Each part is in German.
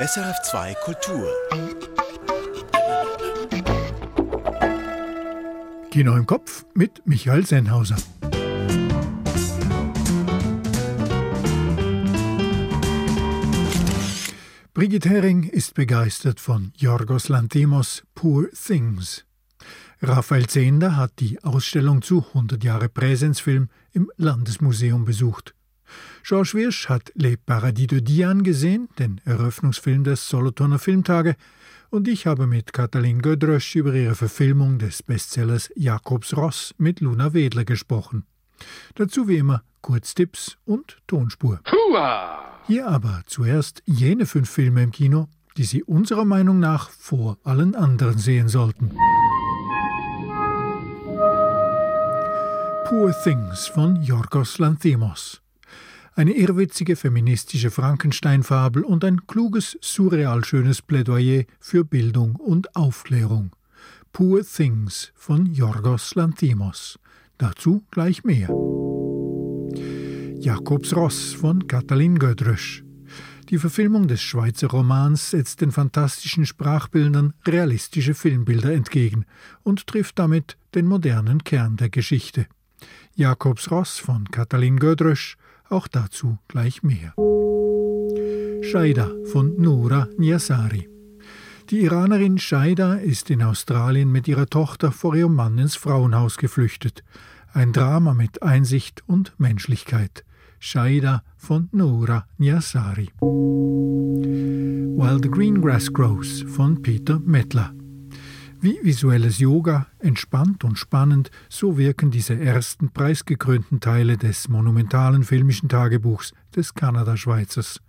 SRF2 Kultur. Kino im Kopf mit Michael Sennhauser. Brigitte Hering ist begeistert von Yorgos Lanthimos Poor Things. Raphael Zehnder hat die Ausstellung zu 100 Jahre Präsenzfilm im Landesmuseum besucht. Georges Wirsch hat Les Paradis de Diane gesehen, den Eröffnungsfilm des Solothurner Filmtage, und ich habe mit Katalin Gödrösch über ihre Verfilmung des Bestsellers Jakobs Ross mit Luna Wedler gesprochen. Dazu wie immer Kurztipps und Tonspur. Hua! Hier aber zuerst jene fünf Filme im Kino, die Sie unserer Meinung nach vor allen anderen sehen sollten. Poor Things von Yorgos Lanthimos. Eine irrwitzige feministische Frankenstein-Fabel und ein kluges, surreal schönes Plädoyer für Bildung und Aufklärung. Poor Things von Yorgos Lanthimos. Dazu gleich mehr. Jakobs Ross von Katalin Gödrösch. Die Verfilmung des Schweizer Romans setzt den fantastischen Sprachbildern realistische Filmbilder entgegen und trifft damit den modernen Kern der Geschichte. Jakobs Ross von Katalin Gödrösch, auch dazu gleich mehr. Shaida von Noura Niasari. Die Iranerin Shaida ist in Australien mit ihrer Tochter vor ihrem Mann ins Frauenhaus geflüchtet. Ein Drama mit Einsicht und Menschlichkeit. Shaida von Noura Niasari. While the Green Grass Grows von Peter Mettler. Wie visuelles Yoga, entspannt und spannend, so wirken diese ersten preisgekrönten Teile des monumentalen filmischen Tagebuchs des Kanada-Schweizers.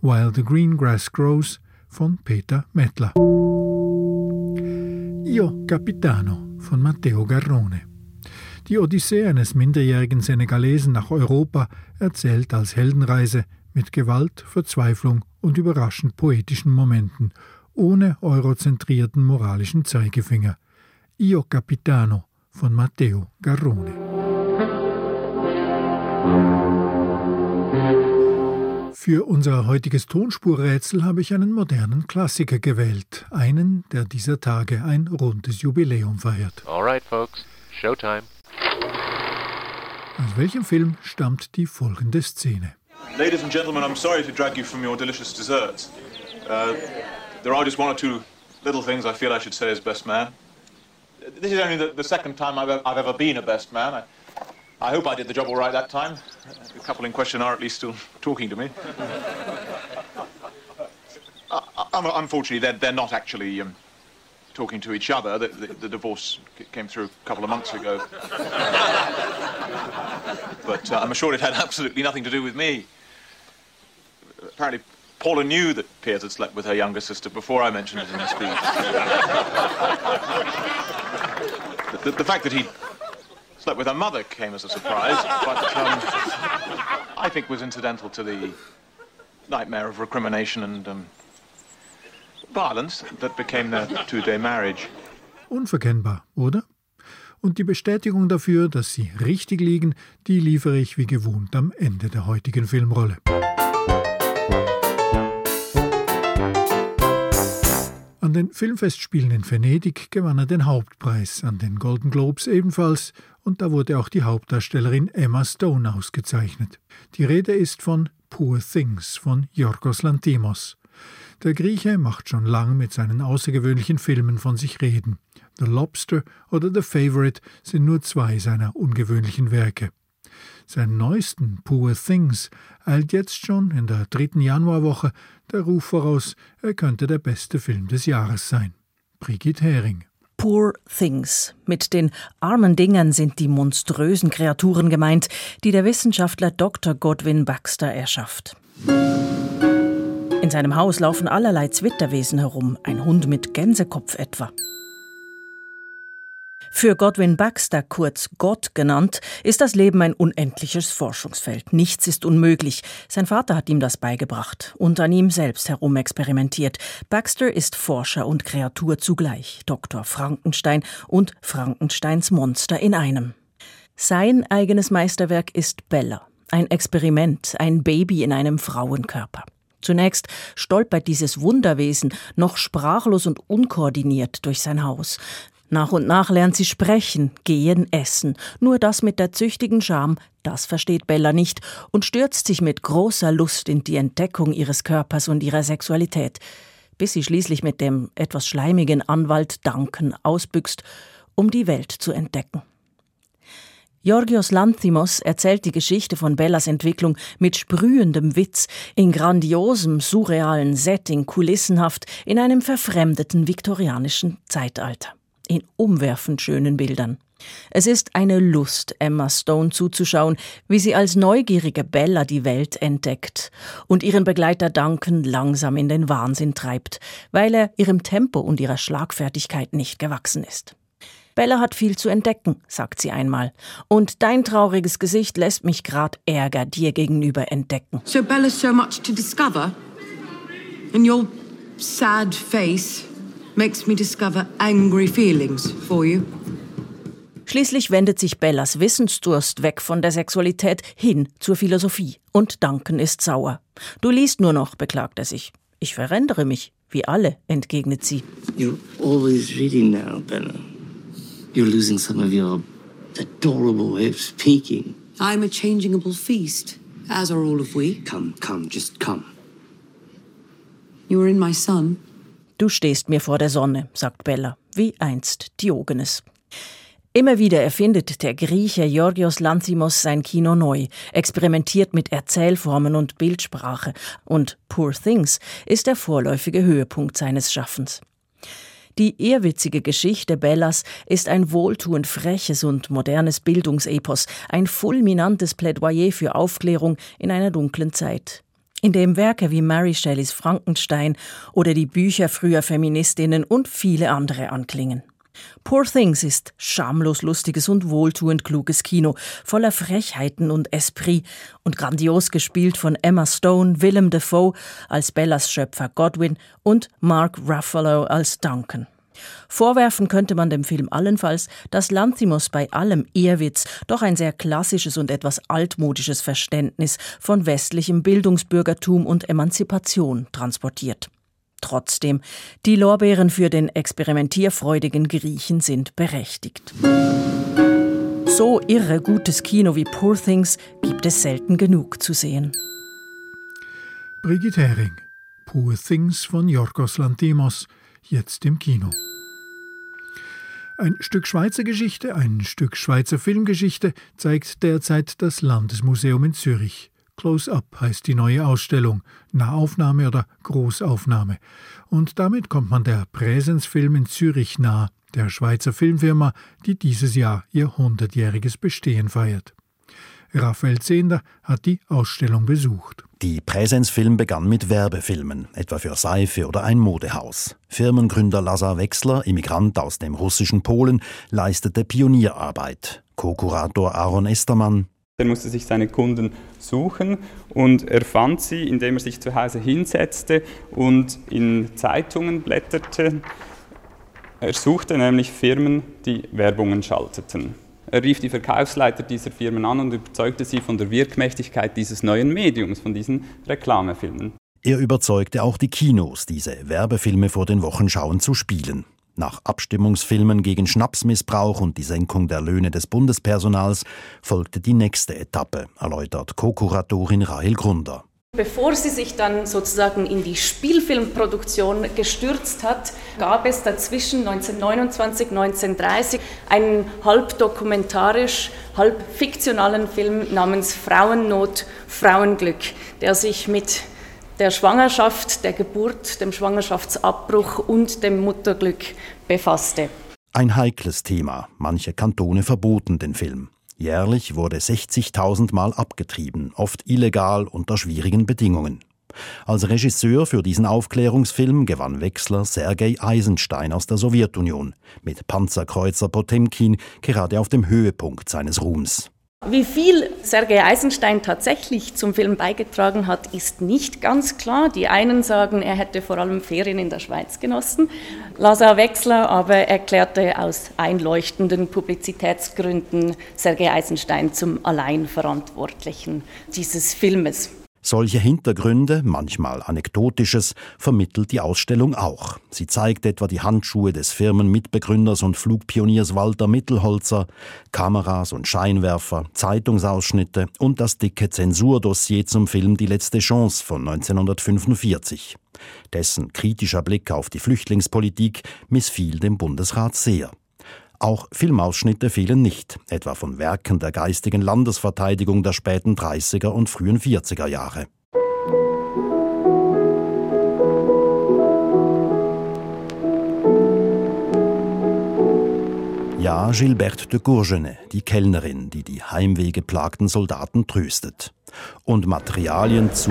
While the Green Grass Grows von Peter Mettler. Io Capitano von Matteo Garrone. Die Odyssee eines minderjährigen Senegalesen nach Europa erzählt als Heldenreise mit Gewalt, Verzweiflung und überraschend poetischen Momenten ohne eurozentrierten moralischen Zeigefinger. Io Capitano von Matteo Garrone. Für unser heutiges Tonspurrätsel habe ich einen modernen Klassiker gewählt, einen, der dieser Tage ein rundes Jubiläum feiert. All right, folks, Showtime. Aus welchem Film stammt die folgende Szene? Ladies and gentlemen, I'm sorry to drag you from your delicious desserts. Uh, there are just one or two little things I feel I should say as best man. This is only the, the second time I've, I've, ever been a best man. I, I, hope I did the job all right that time. The couple in question are at least still talking to me. uh, unfortunately, they're, they're not actually um, talking to each other. The, the, the, divorce came through a couple of months ago. but uh, I'm assured it had absolutely nothing to do with me. Apparently, Paula knew that Piers had slept with her younger sister before I mentioned it in the speech. the, the, the, fact that he slept with her mother came as a surprise, but um, I think was incidental to the nightmare of recrimination and um, violence that became their two-day marriage. Unverkennbar, oder? Und die Bestätigung dafür, dass sie richtig liegen, die liefere ich wie gewohnt am Ende der heutigen Filmrolle. An den Filmfestspielen in Venedig gewann er den Hauptpreis, an den Golden Globes ebenfalls, und da wurde auch die Hauptdarstellerin Emma Stone ausgezeichnet. Die Rede ist von Poor Things von Yorgos Lantimos. Der Grieche macht schon lang mit seinen außergewöhnlichen Filmen von sich reden. The Lobster oder The Favorite sind nur zwei seiner ungewöhnlichen Werke. Seinen neuesten Poor Things eilt jetzt schon in der dritten Januarwoche der Ruf voraus, er könnte der beste Film des Jahres sein. Brigitte Hering. Poor Things. Mit den armen Dingern sind die monströsen Kreaturen gemeint, die der Wissenschaftler Dr. Godwin Baxter erschafft. In seinem Haus laufen allerlei Zwitterwesen herum, ein Hund mit Gänsekopf etwa. Für Godwin Baxter, kurz Gott genannt, ist das Leben ein unendliches Forschungsfeld. Nichts ist unmöglich. Sein Vater hat ihm das beigebracht und an ihm selbst herumexperimentiert. Baxter ist Forscher und Kreatur zugleich, Dr. Frankenstein und Frankensteins Monster in einem. Sein eigenes Meisterwerk ist Bella, ein Experiment, ein Baby in einem Frauenkörper. Zunächst stolpert dieses Wunderwesen noch sprachlos und unkoordiniert durch sein Haus. Nach und nach lernt sie sprechen, gehen, essen. Nur das mit der züchtigen Scham, das versteht Bella nicht und stürzt sich mit großer Lust in die Entdeckung ihres Körpers und ihrer Sexualität, bis sie schließlich mit dem etwas schleimigen Anwalt Duncan ausbüchst, um die Welt zu entdecken. Georgios Lanthimos erzählt die Geschichte von Bellas Entwicklung mit sprühendem Witz, in grandiosem, surrealen Setting, kulissenhaft, in einem verfremdeten viktorianischen Zeitalter in umwerfend schönen Bildern. Es ist eine Lust, Emma Stone zuzuschauen, wie sie als neugierige Bella die Welt entdeckt und ihren Begleiter Duncan langsam in den Wahnsinn treibt, weil er ihrem Tempo und ihrer Schlagfertigkeit nicht gewachsen ist. Bella hat viel zu entdecken, sagt sie einmal. Und dein trauriges Gesicht lässt mich grad Ärger dir gegenüber entdecken. So Bella's so much to discover? And your sad face makes me discover angry feelings for you. Schließlich wendet sich Bellas Wissensdurst weg von der Sexualität hin zur Philosophie. Und Duncan ist sauer. Du liest nur noch, beklagt er sich. Ich verändere mich, wie alle, entgegnet sie. You're always reading now, Bella. You're losing some of your adorable way of speaking. I'm a changeable feast, as are all of we. Come, come, just come. You were in my son. Du stehst mir vor der Sonne, sagt Bella, wie einst Diogenes. Immer wieder erfindet der Grieche Georgios Lanthimos sein Kino neu, experimentiert mit Erzählformen und Bildsprache, und Poor Things ist der vorläufige Höhepunkt seines Schaffens. Die ehrwitzige Geschichte Bellas ist ein wohltuend freches und modernes Bildungsepos, ein fulminantes Plädoyer für Aufklärung in einer dunklen Zeit in dem Werke wie Mary Shelleys Frankenstein oder die Bücher früher Feministinnen und viele andere anklingen. Poor Things ist schamlos lustiges und wohltuend kluges Kino, voller Frechheiten und Esprit und grandios gespielt von Emma Stone, Willem Dafoe als Bellas Schöpfer Godwin und Mark Ruffalo als Duncan. Vorwerfen könnte man dem Film allenfalls, dass Lanthimos bei allem Ehrwitz doch ein sehr klassisches und etwas altmodisches Verständnis von westlichem Bildungsbürgertum und Emanzipation transportiert. Trotzdem, die Lorbeeren für den experimentierfreudigen Griechen sind berechtigt. So irre gutes Kino wie Poor Things gibt es selten genug zu sehen. Brigitte Hering, Poor Things von Yorgos Lanthimos, jetzt im Kino. Ein Stück Schweizer Geschichte, ein Stück Schweizer Filmgeschichte zeigt derzeit das Landesmuseum in Zürich. Close Up heißt die neue Ausstellung, Nahaufnahme oder Großaufnahme. Und damit kommt man der Präsensfilm in Zürich nah, der Schweizer Filmfirma, die dieses Jahr ihr hundertjähriges Bestehen feiert. Raphael Zehnder hat die Ausstellung besucht. Die Präsenzfilm begann mit Werbefilmen, etwa für Seife oder ein Modehaus. Firmengründer Lazar Wechsler, Immigrant aus dem russischen Polen, leistete Pionierarbeit. Co-Kurator Aaron Estermann. Er musste sich seine Kunden suchen und er fand sie, indem er sich zu Hause hinsetzte und in Zeitungen blätterte. Er suchte nämlich Firmen, die Werbungen schalteten. Er rief die Verkaufsleiter dieser Firmen an und überzeugte sie von der Wirkmächtigkeit dieses neuen Mediums, von diesen Reklamefilmen. Er überzeugte auch die Kinos, diese Werbefilme vor den Wochenschauen zu spielen. Nach Abstimmungsfilmen gegen Schnapsmissbrauch und die Senkung der Löhne des Bundespersonals folgte die nächste Etappe, erläutert Co-Kuratorin Rahel Grunder. Bevor sie sich dann sozusagen in die Spielfilmproduktion gestürzt hat, gab es dazwischen 1929, 1930 einen halb dokumentarisch, halb fiktionalen Film namens Frauennot, Frauenglück, der sich mit der Schwangerschaft, der Geburt, dem Schwangerschaftsabbruch und dem Mutterglück befasste. Ein heikles Thema. Manche Kantone verboten den Film. Jährlich wurde 60.000 Mal abgetrieben, oft illegal unter schwierigen Bedingungen. Als Regisseur für diesen Aufklärungsfilm gewann Wechsler Sergei Eisenstein aus der Sowjetunion mit Panzerkreuzer Potemkin gerade auf dem Höhepunkt seines Ruhms. Wie viel Sergei Eisenstein tatsächlich zum Film beigetragen hat, ist nicht ganz klar. Die einen sagen, er hätte vor allem Ferien in der Schweiz genossen. Lazar Wechsler aber erklärte aus einleuchtenden Publizitätsgründen Sergei Eisenstein zum Alleinverantwortlichen dieses Filmes. Solche Hintergründe, manchmal anekdotisches, vermittelt die Ausstellung auch. Sie zeigt etwa die Handschuhe des Firmenmitbegründers und Flugpioniers Walter Mittelholzer, Kameras und Scheinwerfer, Zeitungsausschnitte und das dicke Zensurdossier zum Film Die letzte Chance von 1945. Dessen kritischer Blick auf die Flüchtlingspolitik missfiel dem Bundesrat sehr. Auch Filmausschnitte fehlen nicht, etwa von Werken der geistigen Landesverteidigung der späten 30er und frühen 40er Jahre. Ja, Gilberte de Courgenay, die Kellnerin, die die heimwehgeplagten Soldaten tröstet. Und Materialien zu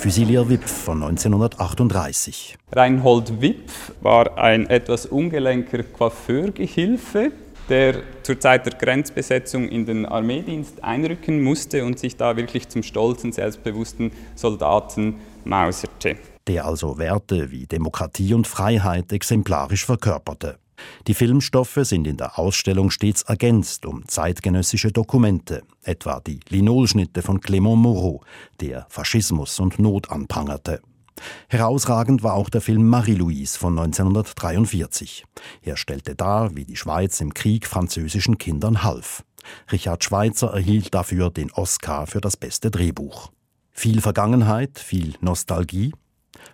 Fusilier Wipf von 1938. Reinhold Wipf war ein etwas ungelenker Coiffeurgehilfe, der zur Zeit der Grenzbesetzung in den Armeedienst einrücken musste und sich da wirklich zum stolzen, selbstbewussten Soldaten mauserte. Der also Werte wie Demokratie und Freiheit exemplarisch verkörperte. Die Filmstoffe sind in der Ausstellung stets ergänzt um zeitgenössische Dokumente, etwa die Linolschnitte von Clément Moreau, der Faschismus und Not anprangerte. Herausragend war auch der Film Marie-Louise von 1943. Er stellte dar, wie die Schweiz im Krieg französischen Kindern half. Richard Schweitzer erhielt dafür den Oscar für das beste Drehbuch. Viel Vergangenheit, viel Nostalgie,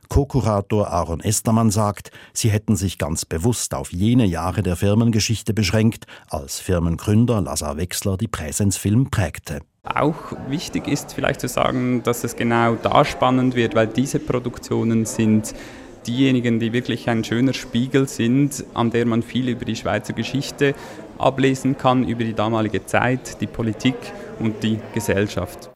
Co-Kurator Aaron Estermann sagt, sie hätten sich ganz bewusst auf jene Jahre der Firmengeschichte beschränkt, als Firmengründer Lazar Wechsler die Präsenzfilm prägte. Auch wichtig ist vielleicht zu sagen, dass es genau da spannend wird, weil diese Produktionen sind diejenigen, die wirklich ein schöner Spiegel sind, an der man viel über die Schweizer Geschichte ablesen kann, über die damalige Zeit, die Politik und die Gesellschaft.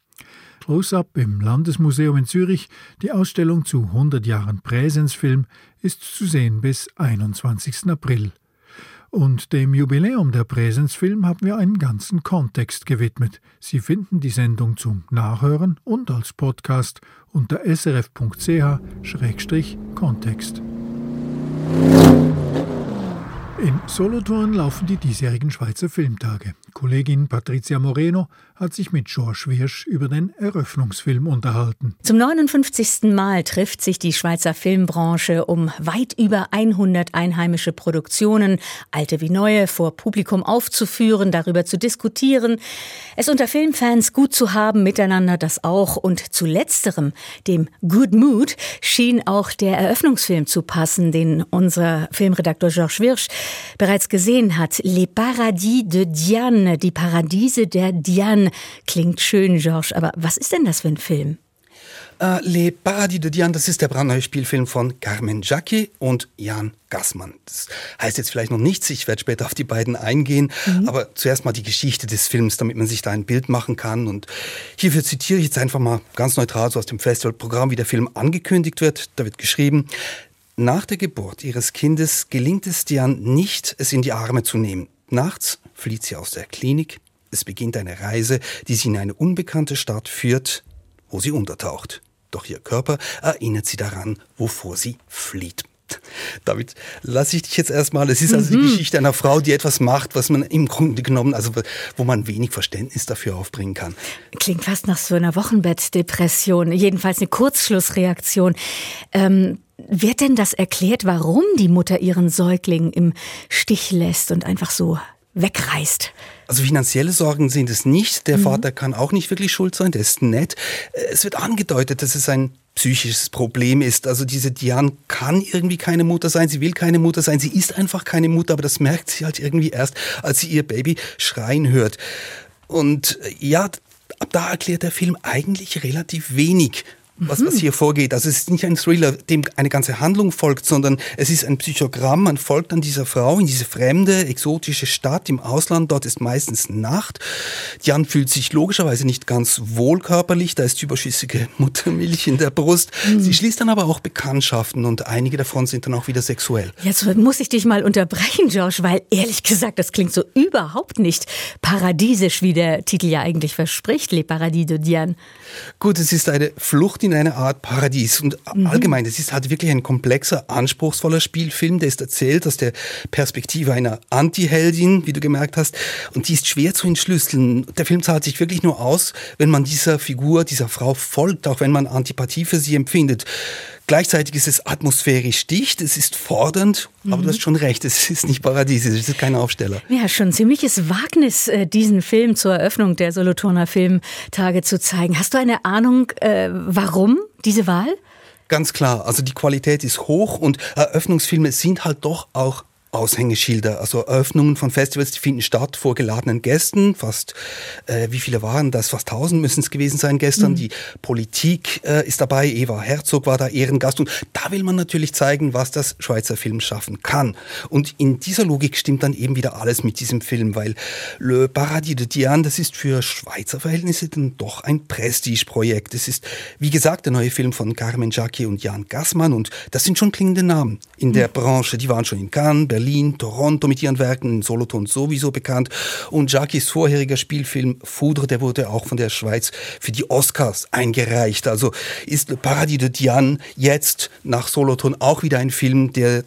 Close-up im Landesmuseum in Zürich. Die Ausstellung zu 100 Jahren Präsenzfilm ist zu sehen bis 21. April. Und dem Jubiläum der Präsenzfilm haben wir einen ganzen Kontext gewidmet. Sie finden die Sendung zum Nachhören und als Podcast unter srf.ch-kontext. In Solothurn laufen die diesjährigen Schweizer Filmtage. Kollegin Patricia Moreno hat sich mit George Wirsch über den Eröffnungsfilm unterhalten. Zum 59. Mal trifft sich die Schweizer Filmbranche, um weit über 100 einheimische Produktionen, alte wie neue, vor Publikum aufzuführen, darüber zu diskutieren, es unter Filmfans gut zu haben, miteinander das auch. Und zu letzterem, dem Good Mood, schien auch der Eröffnungsfilm zu passen, den unser Filmredakteur George Wirsch bereits gesehen hat. Les Paradis de Diane, die Paradiese der Diane. Klingt schön, Georges, aber was ist denn das für ein Film? Uh, Les Paradis de Diane, das ist der brandneue Spielfilm von Carmen Jacqui und Jan Gassmann. Das heißt jetzt vielleicht noch nichts, ich werde später auf die beiden eingehen, mhm. aber zuerst mal die Geschichte des Films, damit man sich da ein Bild machen kann. Und hierfür zitiere ich jetzt einfach mal ganz neutral so aus dem Festivalprogramm, wie der Film angekündigt wird. Da wird geschrieben, nach der Geburt ihres Kindes gelingt es Diane nicht, es in die Arme zu nehmen. Nachts flieht sie aus der Klinik. Es beginnt eine Reise, die sie in eine unbekannte Stadt führt, wo sie untertaucht. Doch ihr Körper erinnert sie daran, wovor sie flieht. Damit lasse ich dich jetzt erstmal. Es ist also mhm. die Geschichte einer Frau, die etwas macht, was man im Grunde genommen, also wo man wenig Verständnis dafür aufbringen kann. Klingt fast nach so einer Wochenbettdepression, jedenfalls eine Kurzschlussreaktion. Ähm, wird denn das erklärt, warum die Mutter ihren Säugling im Stich lässt und einfach so wegreißt? Also finanzielle Sorgen sind es nicht. Der mhm. Vater kann auch nicht wirklich schuld sein, der ist nett. Es wird angedeutet, dass es ein psychisches Problem ist. Also diese Diane kann irgendwie keine Mutter sein, sie will keine Mutter sein, sie ist einfach keine Mutter, aber das merkt sie halt irgendwie erst, als sie ihr Baby schreien hört. Und ja, ab da erklärt der Film eigentlich relativ wenig was, was hier vorgeht. Also es ist nicht ein Thriller, dem eine ganze Handlung folgt, sondern es ist ein Psychogramm. Man folgt an dieser Frau in diese fremde, exotische Stadt im Ausland. Dort ist meistens Nacht. Jan fühlt sich logischerweise nicht ganz wohl körperlich. Da ist überschüssige Muttermilch in der Brust. Mhm. Sie schließt dann aber auch Bekanntschaften und einige davon sind dann auch wieder sexuell. Jetzt muss ich dich mal unterbrechen, Josh, weil ehrlich gesagt, das klingt so überhaupt nicht paradiesisch, wie der Titel ja eigentlich verspricht, Les Paradis de Diane. Gut, es ist eine Flucht in in eine Art Paradies. Und mhm. allgemein, das ist halt wirklich ein komplexer, anspruchsvoller Spielfilm, der ist erzählt aus der Perspektive einer Anti-Heldin, wie du gemerkt hast. Und die ist schwer zu entschlüsseln. Der Film zahlt sich wirklich nur aus, wenn man dieser Figur, dieser Frau folgt, auch wenn man Antipathie für sie empfindet. Gleichzeitig ist es atmosphärisch dicht, es ist fordernd, mhm. aber du mhm. hast schon recht, es ist nicht paradiesisch, es ist kein Aufsteller. Ja, schon ziemliches Wagnis, äh, diesen Film zur Eröffnung der Solothurner Filmtage zu zeigen. Hast du eine Ahnung, äh, warum diese Wahl? Ganz klar, also die Qualität ist hoch und Eröffnungsfilme sind halt doch auch Aushängeschilder, also Eröffnungen von Festivals, die finden statt vor geladenen Gästen. Fast, äh, wie viele waren das? Fast 1000 müssen es gewesen sein gestern. Mhm. Die Politik äh, ist dabei. Eva Herzog war da Ehrengast. Und da will man natürlich zeigen, was das Schweizer Film schaffen kann. Und in dieser Logik stimmt dann eben wieder alles mit diesem Film, weil Le Paradis de Diane, das ist für Schweizer Verhältnisse dann doch ein Prestigeprojekt. Es ist, wie gesagt, der neue Film von Carmen Jacki und Jan Gassmann. Und das sind schon klingende Namen in der mhm. Branche. Die waren schon in Cannes, Berlin, Toronto mit ihren Werken, in Solothurn sowieso bekannt. Und Jackies vorheriger Spielfilm Foudre, der wurde auch von der Schweiz für die Oscars eingereicht. Also ist Le Paradis de Diane jetzt nach Solothurn auch wieder ein Film, der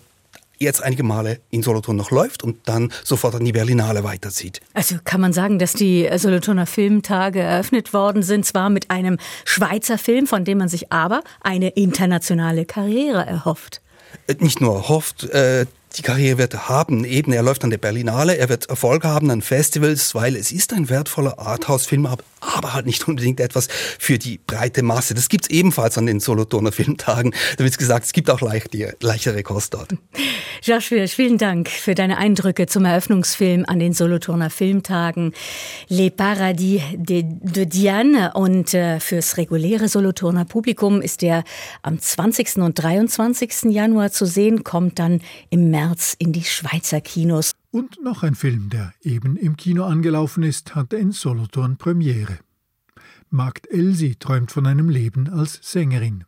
jetzt einige Male in Solothurn noch läuft und dann sofort an die Berlinale weiterzieht. Also kann man sagen, dass die Solothurner Filmtage eröffnet worden sind, zwar mit einem Schweizer Film, von dem man sich aber eine internationale Karriere erhofft. Äh, nicht nur hofft, äh, die Karriere wird haben. Eben, er läuft an der Berlinale, er wird Erfolg haben an Festivals, weil es ist ein wertvoller Arthouse-Film, aber halt nicht unbedingt etwas für die breite Masse. Das gibt's ebenfalls an den Solothurner Filmtagen. Da wird gesagt, es gibt auch leichtere, leichtere Kost dort. Josh Wirsch, vielen Dank für deine Eindrücke zum Eröffnungsfilm an den Solothurner Filmtagen Les Paradis de, de Diane. Und äh, fürs reguläre Solothurner Publikum ist der am 20. und 23. Januar zu sehen, kommt dann im März März in die Schweizer Kinos. Und noch ein Film, der eben im Kino angelaufen ist, hatte in Solothurn Premiere. Magd Elsie träumt von einem Leben als Sängerin.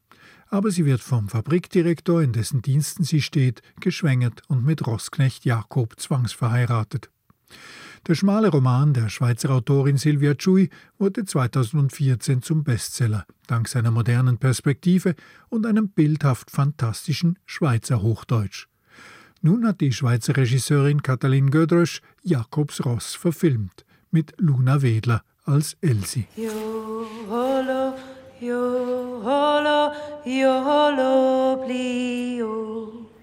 Aber sie wird vom Fabrikdirektor, in dessen Diensten sie steht, geschwängert und mit Rossknecht Jakob zwangsverheiratet. Der schmale Roman der Schweizer Autorin Silvia Chui wurde 2014 zum Bestseller, dank seiner modernen Perspektive und einem bildhaft fantastischen Schweizer Hochdeutsch. Nun hat die Schweizer Regisseurin Katalin Gödrösch Jakobs Ross verfilmt, mit Luna Wedler als Elsie.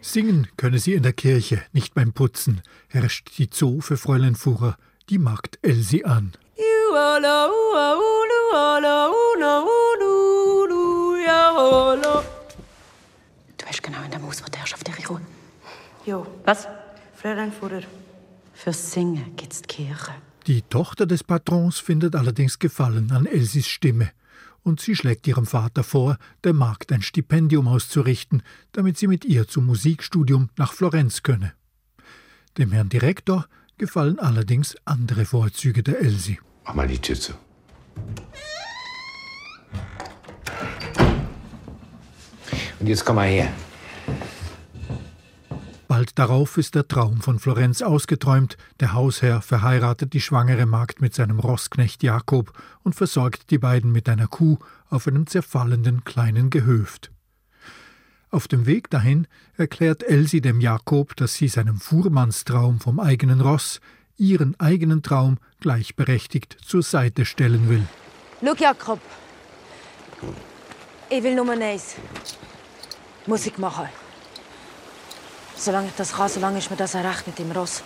Singen könne sie in der Kirche, nicht beim Putzen, herrscht die Zoo für Fräulein Fuhrer, die Magd Elsie an. Du hast genau in der Maus, wo die Herrschaft der Ruhe. Jo. Was? Fräulein Fuhrer. Fürs Singen gibt's die Kirche. Die Tochter des Patrons findet allerdings Gefallen an Elsis Stimme und sie schlägt ihrem Vater vor, der Magd ein Stipendium auszurichten, damit sie mit ihr zum Musikstudium nach Florenz könne. Dem Herrn Direktor gefallen allerdings andere Vorzüge der Elsie. Mach mal die Tür zu. Und jetzt komm mal her. Bald darauf ist der Traum von Florenz ausgeträumt, der Hausherr verheiratet die schwangere Magd mit seinem Rossknecht Jakob und versorgt die beiden mit einer Kuh auf einem zerfallenden kleinen Gehöft. Auf dem Weg dahin erklärt Elsie dem Jakob, dass sie seinem Fuhrmannstraum vom eigenen Ross ihren eigenen Traum gleichberechtigt zur Seite stellen will. Schau, Jakob. Ich will Nummer eins. Musik machen. Solange ich das kann, solange ist mir das ein Recht mit dem Ross.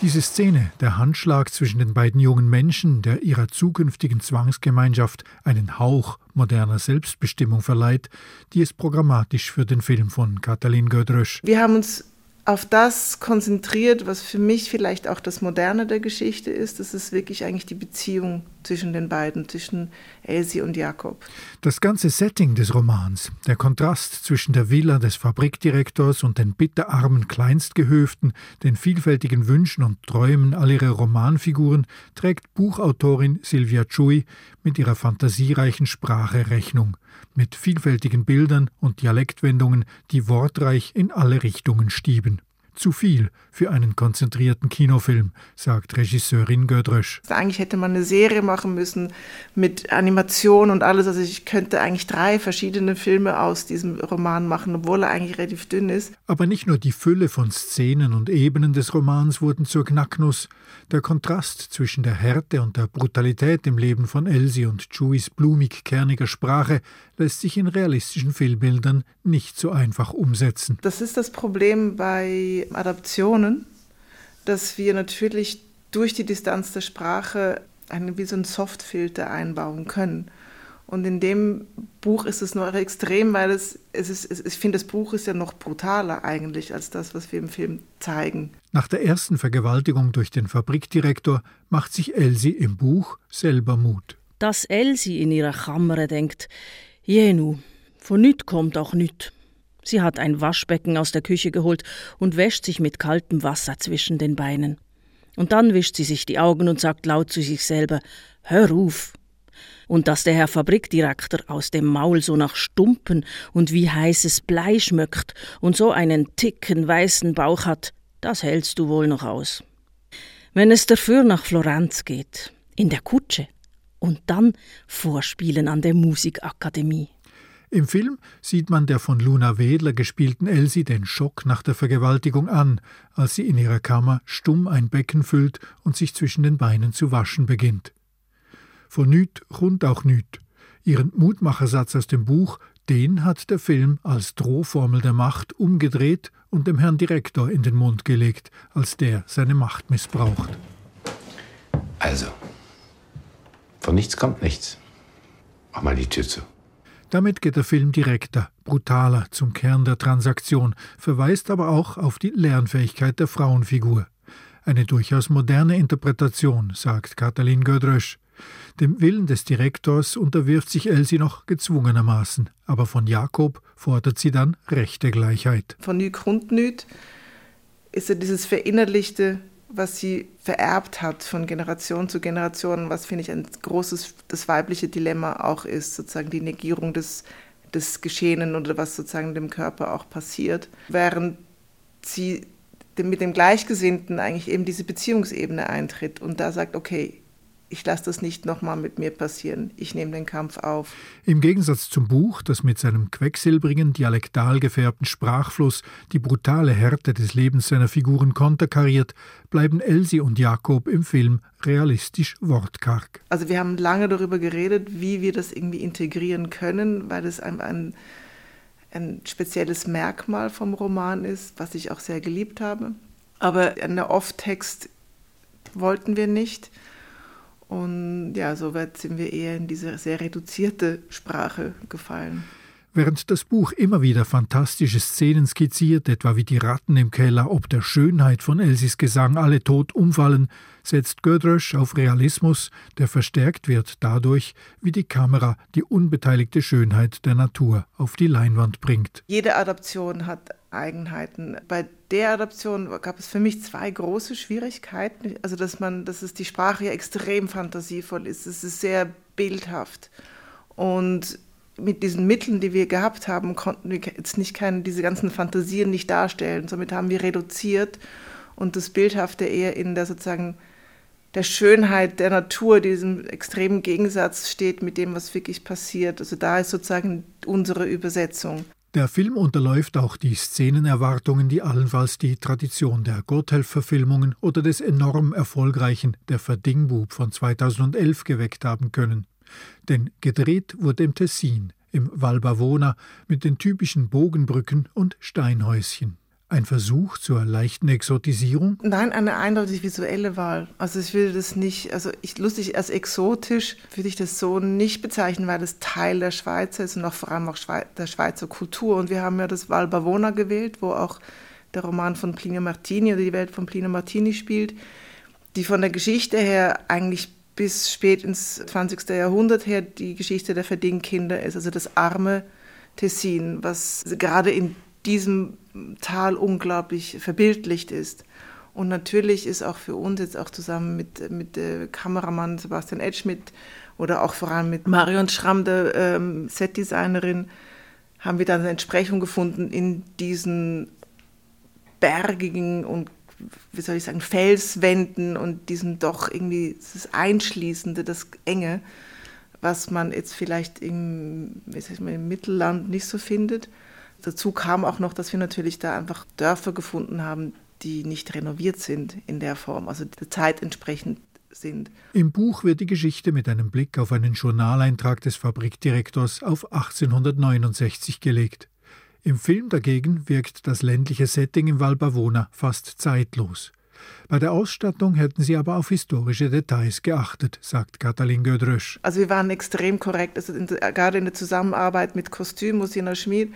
Diese Szene, der Handschlag zwischen den beiden jungen Menschen, der ihrer zukünftigen Zwangsgemeinschaft einen Hauch moderner Selbstbestimmung verleiht, die ist programmatisch für den Film von Katalin Gödrösch. Wir haben uns auf das konzentriert, was für mich vielleicht auch das Moderne der Geschichte ist. Das ist wirklich eigentlich die Beziehung zwischen den beiden, zwischen Elsie und Jakob. Das ganze Setting des Romans, der Kontrast zwischen der Villa des Fabrikdirektors und den bitterarmen Kleinstgehöften, den vielfältigen Wünschen und Träumen all ihrer Romanfiguren, trägt Buchautorin Silvia Chui mit ihrer fantasiereichen Sprache Rechnung mit vielfältigen Bildern und Dialektwendungen, die wortreich in alle Richtungen stieben. Zu viel für einen konzentrierten Kinofilm, sagt Regisseurin Gödrösch. Eigentlich hätte man eine Serie machen müssen mit Animation und alles. Also ich könnte eigentlich drei verschiedene Filme aus diesem Roman machen, obwohl er eigentlich relativ dünn ist. Aber nicht nur die Fülle von Szenen und Ebenen des Romans wurden zur Knacknuss. Der Kontrast zwischen der Härte und der Brutalität im Leben von Elsie und Juies blumig-kerniger Sprache lässt sich in realistischen Filmbildern nicht so einfach umsetzen. Das ist das Problem bei Adaptionen, dass wir natürlich durch die Distanz der Sprache einen, wie so einen Softfilter einbauen können. Und in dem Buch ist es noch extrem, weil es, es ist, es, ich finde, das Buch ist ja noch brutaler eigentlich als das, was wir im Film zeigen. Nach der ersten Vergewaltigung durch den Fabrikdirektor macht sich Elsie im Buch selber Mut. Dass Elsie in ihrer Kammer denkt, jenu, von nüt kommt auch nüt. Sie hat ein Waschbecken aus der Küche geholt und wäscht sich mit kaltem Wasser zwischen den Beinen. Und dann wischt sie sich die Augen und sagt laut zu sich selber, Hör auf, und dass der Herr Fabrikdirektor aus dem Maul so nach Stumpen und wie heißes Blei schmöckt und so einen ticken weißen Bauch hat, das hältst du wohl noch aus. Wenn es dafür nach Florenz geht, in der Kutsche, und dann Vorspielen an der Musikakademie. Im Film sieht man der von Luna Wedler gespielten Elsie den Schock nach der Vergewaltigung an, als sie in ihrer Kammer stumm ein Becken füllt und sich zwischen den Beinen zu waschen beginnt. Von nüt rund auch nüt. Ihren Mutmachersatz aus dem Buch, den hat der Film als Drohformel der Macht umgedreht und dem Herrn Direktor in den Mund gelegt, als der seine Macht missbraucht. Also, von nichts kommt nichts. Mach mal die Tür zu. Damit geht der Film direkter, brutaler zum Kern der Transaktion, verweist aber auch auf die Lernfähigkeit der Frauenfigur. Eine durchaus moderne Interpretation, sagt Katalin Gödrösch. Dem Willen des Direktors unterwirft sich Elsie noch gezwungenermaßen, aber von Jakob fordert sie dann rechte Gleichheit. Von Nü Grundnüt ist ja dieses verinnerlichte, was sie vererbt hat von Generation zu Generation, was finde ich ein großes, das weibliche Dilemma auch ist, sozusagen die Negierung des, des Geschehenen oder was sozusagen dem Körper auch passiert, während sie mit dem Gleichgesinnten eigentlich eben diese Beziehungsebene eintritt und da sagt, okay, ich lasse das nicht nochmal mit mir passieren. Ich nehme den Kampf auf. Im Gegensatz zum Buch, das mit seinem quecksilbrigen, dialektal gefärbten Sprachfluss die brutale Härte des Lebens seiner Figuren konterkariert, bleiben Elsie und Jakob im Film realistisch wortkarg. Also wir haben lange darüber geredet, wie wir das irgendwie integrieren können, weil es ein, ein, ein spezielles Merkmal vom Roman ist, was ich auch sehr geliebt habe. Aber einen Off-Text wollten wir nicht. Und ja, soweit sind wir eher in diese sehr reduzierte Sprache gefallen. Während das Buch immer wieder fantastische Szenen skizziert, etwa wie die Ratten im Keller ob der Schönheit von Elsis Gesang alle tot umfallen, setzt Gödrösch auf Realismus, der verstärkt wird dadurch, wie die Kamera die unbeteiligte Schönheit der Natur auf die Leinwand bringt. Jede Adaption hat Eigenheiten. Bei der Adaption gab es für mich zwei große Schwierigkeiten. Also, dass man, dass es die Sprache ja extrem fantasievoll ist. Es ist sehr bildhaft. Und mit diesen Mitteln, die wir gehabt haben, konnten wir jetzt nicht keine, diese ganzen Fantasien nicht darstellen. Somit haben wir reduziert und das Bildhafte eher in der sozusagen der Schönheit der Natur, diesem extremen Gegensatz steht mit dem, was wirklich passiert. Also da ist sozusagen unsere Übersetzung. Der Film unterläuft auch die Szenenerwartungen, die allenfalls die Tradition der Gotthelf-Verfilmungen oder des enorm erfolgreichen Der Verdingbub von 2011 geweckt haben können. Denn gedreht wurde im Tessin, im Val Bavona, mit den typischen Bogenbrücken und Steinhäuschen. Ein Versuch zur leichten Exotisierung? Nein, eine eindeutig visuelle Wahl. Also ich würde das nicht, also ich, lustig, als exotisch würde ich das so nicht bezeichnen, weil es Teil der Schweizer ist und auch vor allem auch der Schweizer Kultur. Und wir haben ja das Val Bavona gewählt, wo auch der Roman von Plinio Martini oder die Welt von Plinio Martini spielt, die von der Geschichte her eigentlich bis spät ins 20. Jahrhundert her die Geschichte der Verdingkinder ist, also das arme Tessin, was gerade in diesem Tal unglaublich verbildlicht ist. Und natürlich ist auch für uns jetzt auch zusammen mit, mit äh, Kameramann Sebastian Edschmidt oder auch vor allem mit Marion Schramm, der ähm, Setdesignerin, haben wir dann eine Entsprechung gefunden in diesen bergigen und wie soll ich sagen, Felswänden und diesem doch irgendwie das Einschließende, das Enge, was man jetzt vielleicht im, wie sag ich mal, im Mittelland nicht so findet. Dazu kam auch noch, dass wir natürlich da einfach Dörfer gefunden haben, die nicht renoviert sind in der Form, also der Zeit entsprechend sind. Im Buch wird die Geschichte mit einem Blick auf einen Journaleintrag des Fabrikdirektors auf 1869 gelegt. Im Film dagegen wirkt das ländliche Setting im Val Bavona fast zeitlos. Bei der Ausstattung hätten sie aber auf historische Details geachtet, sagt Katalin Gödrösch. Also wir waren extrem korrekt, also in, gerade in der Zusammenarbeit mit Kostüm, Musina Schmid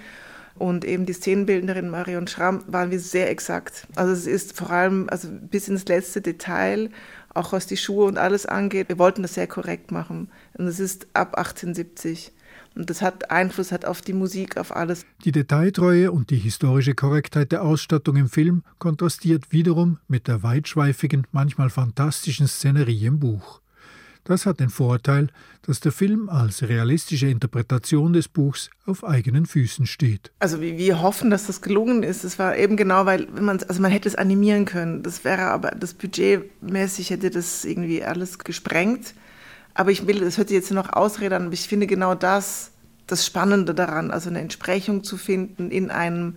und eben die Szenenbildnerin Marion Schramm waren wir sehr exakt. Also es ist vor allem also bis ins letzte Detail, auch was die Schuhe und alles angeht. Wir wollten das sehr korrekt machen. Und es ist ab 1870. Und das hat Einfluss hat auf die Musik, auf alles. Die Detailtreue und die historische Korrektheit der Ausstattung im Film kontrastiert wiederum mit der weitschweifigen, manchmal fantastischen Szenerie im Buch. Das hat den Vorteil, dass der Film als realistische Interpretation des Buchs auf eigenen Füßen steht. Also wir hoffen, dass das gelungen ist. Es war eben genau, weil man also man hätte es animieren können. Das wäre aber das budgetmäßig hätte das irgendwie alles gesprengt. Aber ich will, das hört sich jetzt noch Ausrede an, aber ich finde genau das das Spannende daran, also eine Entsprechung zu finden in einem,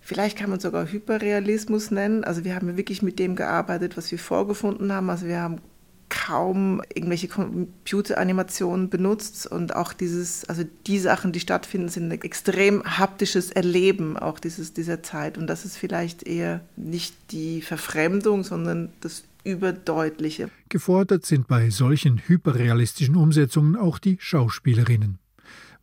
vielleicht kann man sogar Hyperrealismus nennen. Also wir haben wirklich mit dem gearbeitet, was wir vorgefunden haben. Also wir haben kaum irgendwelche Computeranimationen benutzt und auch dieses, also die Sachen, die stattfinden, sind ein extrem haptisches Erleben auch dieses, dieser Zeit. Und das ist vielleicht eher nicht die Verfremdung, sondern das Überdeutliche. Gefordert sind bei solchen hyperrealistischen Umsetzungen auch die Schauspielerinnen.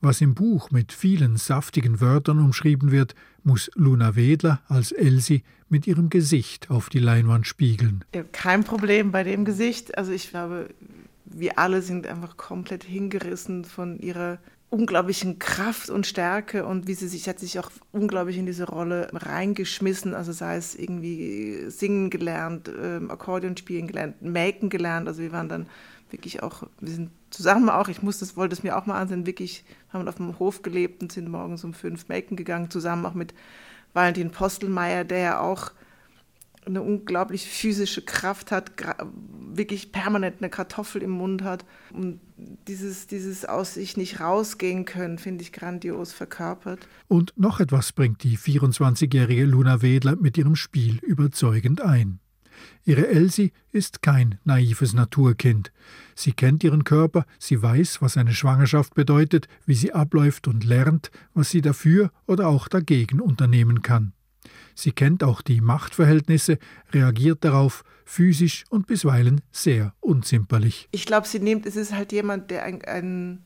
Was im Buch mit vielen saftigen Wörtern umschrieben wird, muss Luna Wedler als Elsie mit ihrem Gesicht auf die Leinwand spiegeln. Kein Problem bei dem Gesicht. Also ich glaube, wir alle sind einfach komplett hingerissen von ihrer unglaublichen Kraft und Stärke und wie sie sich hat sich auch unglaublich in diese Rolle reingeschmissen, also sei es irgendwie singen gelernt, ähm, Akkordeon spielen gelernt, Maken gelernt, also wir waren dann wirklich auch, wir sind zusammen auch, ich muss das, wollte es mir auch mal ansehen, wirklich haben auf dem Hof gelebt und sind morgens um fünf Maken gegangen, zusammen auch mit Valentin Postelmeier, der ja auch eine unglaublich physische Kraft hat, wirklich permanent eine Kartoffel im Mund hat. Und dieses, dieses aus sich nicht rausgehen können, finde ich grandios verkörpert. Und noch etwas bringt die 24-jährige Luna Wedler mit ihrem Spiel überzeugend ein. Ihre Elsie ist kein naives Naturkind. Sie kennt ihren Körper, sie weiß, was eine Schwangerschaft bedeutet, wie sie abläuft und lernt, was sie dafür oder auch dagegen unternehmen kann. Sie kennt auch die Machtverhältnisse, reagiert darauf, physisch und bisweilen sehr unzimperlich. Ich glaube, sie nimmt, es ist halt jemand, der ein, ein,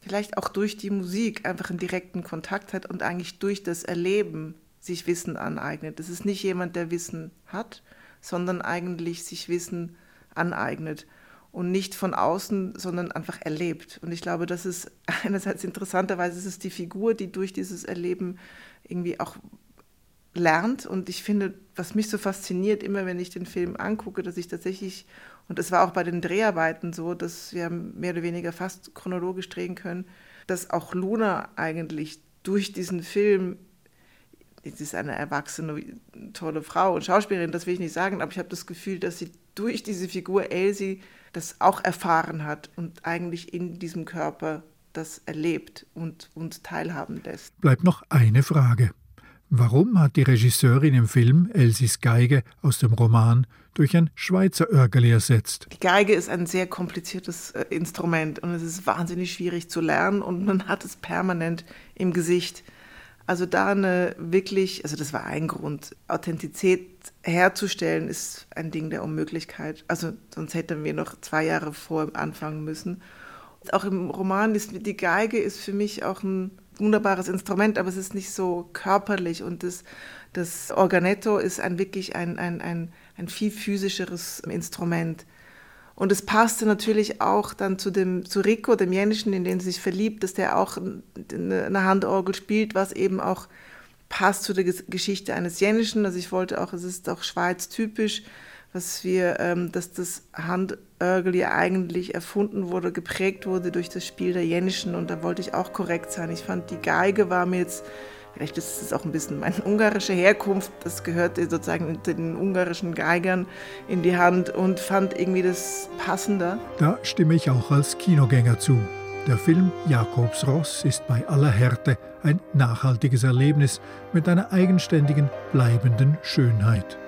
vielleicht auch durch die Musik einfach einen direkten Kontakt hat und eigentlich durch das Erleben sich Wissen aneignet. Es ist nicht jemand, der Wissen hat, sondern eigentlich sich Wissen aneignet und nicht von außen, sondern einfach erlebt. Und ich glaube, das ist einerseits interessanterweise ist es die Figur, die durch dieses Erleben irgendwie auch lernt. Und ich finde, was mich so fasziniert, immer wenn ich den Film angucke, dass ich tatsächlich, und das war auch bei den Dreharbeiten so, dass wir mehr oder weniger fast chronologisch drehen können, dass auch Luna eigentlich durch diesen Film, sie ist eine erwachsene, tolle Frau und Schauspielerin, das will ich nicht sagen, aber ich habe das Gefühl, dass sie durch diese Figur Elsie das auch erfahren hat und eigentlich in diesem Körper das erlebt und uns teilhaben lässt. Bleibt noch eine Frage. Warum hat die Regisseurin im Film Elsis Geige aus dem Roman durch ein Schweizer Örgeli ersetzt? Die Geige ist ein sehr kompliziertes äh, Instrument und es ist wahnsinnig schwierig zu lernen und man hat es permanent im Gesicht. Also da eine wirklich, also das war ein Grund, Authentizität herzustellen, ist ein Ding der Unmöglichkeit. Also sonst hätten wir noch zwei Jahre vor anfangen müssen. Auch im Roman ist die Geige ist für mich auch ein wunderbares Instrument, aber es ist nicht so körperlich und das, das Organetto ist ein wirklich ein, ein, ein, ein viel physischeres Instrument. Und es passte natürlich auch dann zu dem zu Rico, dem Jenischen, in den sie sich verliebt, dass der auch eine Handorgel spielt, was eben auch passt zu der Geschichte eines Jenischen. Also ich wollte auch, es ist auch Schweiz typisch, was wir, ähm, dass das Handörgel ja eigentlich erfunden wurde, geprägt wurde durch das Spiel der Jenischen und da wollte ich auch korrekt sein. Ich fand, die Geige war mir jetzt Vielleicht ist es auch ein bisschen meine ungarische Herkunft. Das gehörte sozusagen den ungarischen Geigern in die Hand und fand irgendwie das passender. Da stimme ich auch als Kinogänger zu. Der Film Jakobs Ross ist bei aller Härte ein nachhaltiges Erlebnis mit einer eigenständigen, bleibenden Schönheit.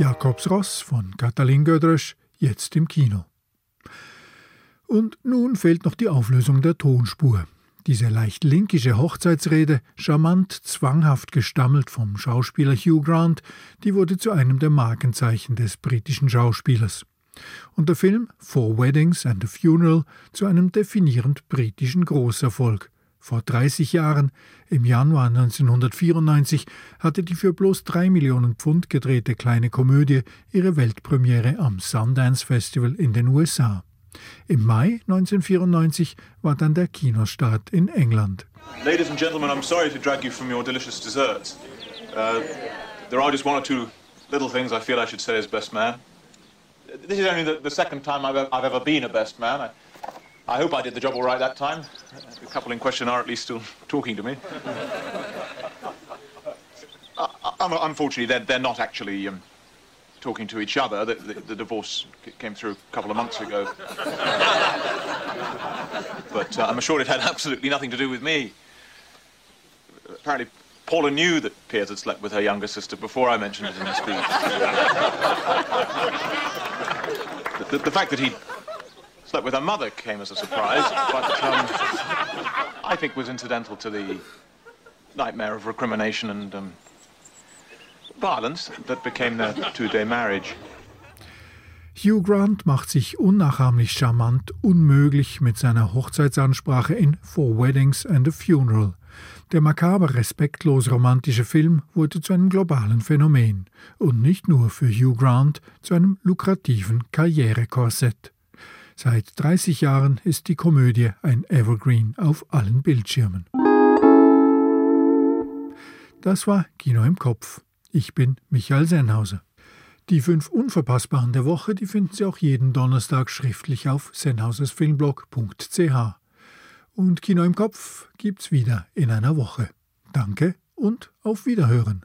Jakobs Ross von Katalin Gödrösch, jetzt im Kino. Und nun fehlt noch die Auflösung der Tonspur. Diese leicht linkische Hochzeitsrede, charmant, zwanghaft gestammelt vom Schauspieler Hugh Grant, die wurde zu einem der Markenzeichen des britischen Schauspielers. Und der Film Four Weddings and a Funeral zu einem definierend britischen Großerfolg. Vor 30 Jahren, im Januar 1994, hatte die für bloß drei Millionen Pfund gedrehte kleine Komödie ihre Weltpremiere am Sundance Festival in den USA. Im Mai 1994 war dann der Kinostart in England. Ladies and gentlemen, I'm sorry to drag you from your delicious desserts. Uh, there are just one or two little things I feel I should say as best man. This is only the, the second time I've, I've ever been a best man. I, I hope I did the job all right that time. The couple in question are at least still talking to me. uh, unfortunately, they're, they're not actually um, talking to each other. The, the, the, divorce came through a couple of months ago. but uh, I'm assured it had absolutely nothing to do with me. Apparently, Paula knew that Piers had slept with her younger sister before I mentioned it in the speech. the, the fact that he slept with her mother came as a surprise, but um, I think was incidental to the nightmare of recrimination and um, violence that became their two-day marriage. Hugh Grant macht sich unnachahmlich charmant unmöglich mit seiner Hochzeitsansprache in Four Weddings and a Funeral. Der makaber respektlos romantische Film wurde zu einem globalen Phänomen und nicht nur für Hugh Grant zu einem lukrativen Karrierekorsett. Seit 30 Jahren ist die Komödie ein Evergreen auf allen Bildschirmen. Das war Kino im Kopf. Ich bin Michael Sennhauser. Die fünf Unverpassbaren der Woche, die finden Sie auch jeden Donnerstag schriftlich auf sennhausersfilmblog.ch. Und Kino im Kopf gibt's wieder in einer Woche. Danke und auf Wiederhören.